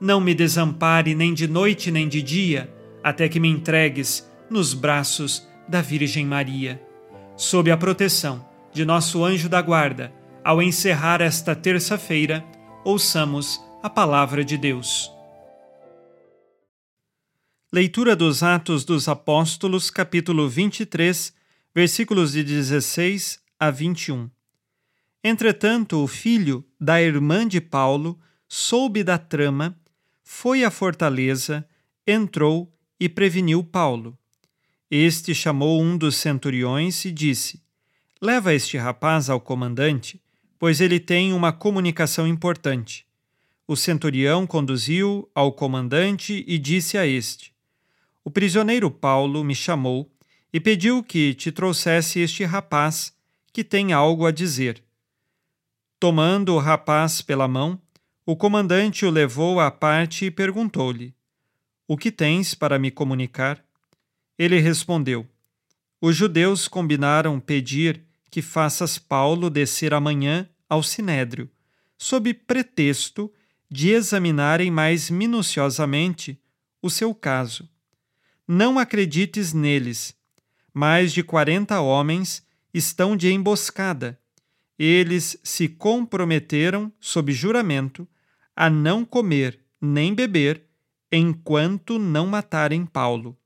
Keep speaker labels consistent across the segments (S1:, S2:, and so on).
S1: não me desampare nem de noite nem de dia, até que me entregues nos braços da Virgem Maria. Sob a proteção de nosso anjo da guarda, ao encerrar esta terça-feira, ouçamos a palavra de Deus. Leitura dos Atos dos Apóstolos, capítulo 23, versículos de 16 a 21. Entretanto, o filho da irmã de Paulo soube da trama, foi à fortaleza, entrou e preveniu Paulo. Este chamou um dos centuriões e disse: Leva este rapaz ao comandante pois ele tem uma comunicação importante. O centurião conduziu ao comandante e disse a este: O prisioneiro Paulo me chamou e pediu que te trouxesse este rapaz, que tem algo a dizer. Tomando o rapaz pela mão, o comandante o levou à parte e perguntou-lhe: O que tens para me comunicar? Ele respondeu: Os judeus combinaram pedir que faças Paulo descer amanhã ao sinédrio, sob pretexto de examinarem mais minuciosamente o seu caso. Não acredites neles. Mais de quarenta homens estão de emboscada. Eles se comprometeram, sob juramento, a não comer nem beber enquanto não matarem Paulo.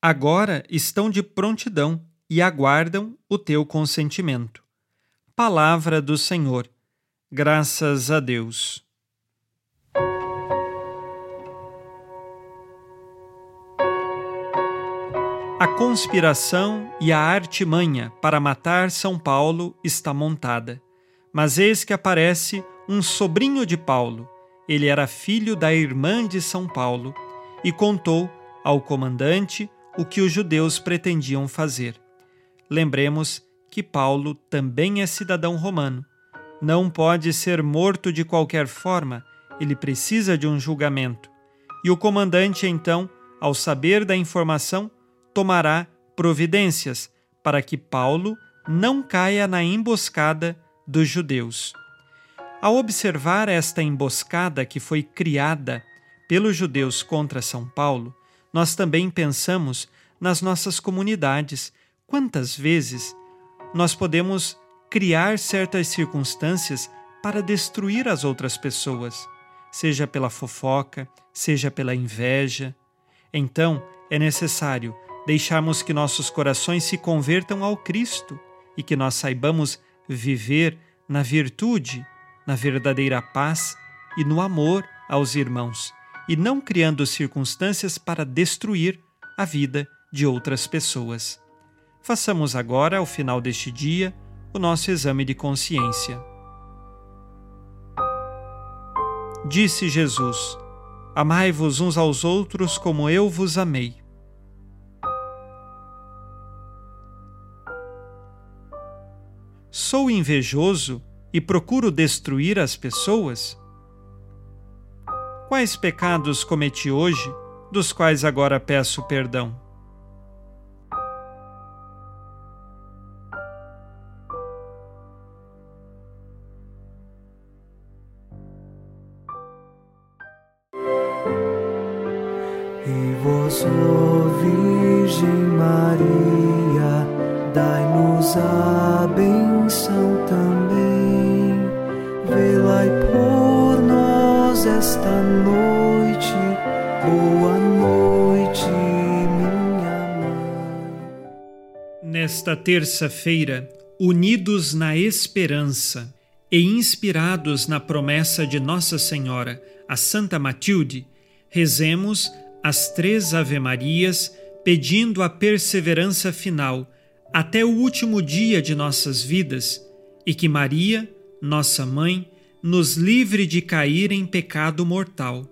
S1: Agora estão de prontidão e aguardam o teu consentimento. Palavra do Senhor. Graças a Deus. A conspiração e a artimanha para matar São Paulo está montada. Mas eis que aparece um sobrinho de Paulo. Ele era filho da irmã de São Paulo e contou ao comandante o que os judeus pretendiam fazer. Lembremos que Paulo também é cidadão romano. Não pode ser morto de qualquer forma, ele precisa de um julgamento. E o comandante, então, ao saber da informação, tomará providências para que Paulo não caia na emboscada dos judeus. Ao observar esta emboscada que foi criada pelos judeus contra São Paulo, nós também pensamos nas nossas comunidades Quantas vezes nós podemos criar certas circunstâncias para destruir as outras pessoas, seja pela fofoca, seja pela inveja? Então, é necessário deixarmos que nossos corações se convertam ao Cristo e que nós saibamos viver na virtude, na verdadeira paz e no amor aos irmãos, e não criando circunstâncias para destruir a vida de outras pessoas. Façamos agora, ao final deste dia, o nosso exame de consciência. Disse Jesus: Amai-vos uns aos outros como eu vos amei. Sou invejoso e procuro destruir as pessoas? Quais pecados cometi hoje dos quais agora peço perdão.
S2: E vós, ó Virgem Maria, dai-nos a Boa noite, minha mãe.
S1: Nesta terça-feira, unidos na esperança e inspirados na promessa de Nossa Senhora, a Santa Matilde, rezemos as três Ave-Marias, pedindo a perseverança final até o último dia de nossas vidas e que Maria, nossa mãe, nos livre de cair em pecado mortal.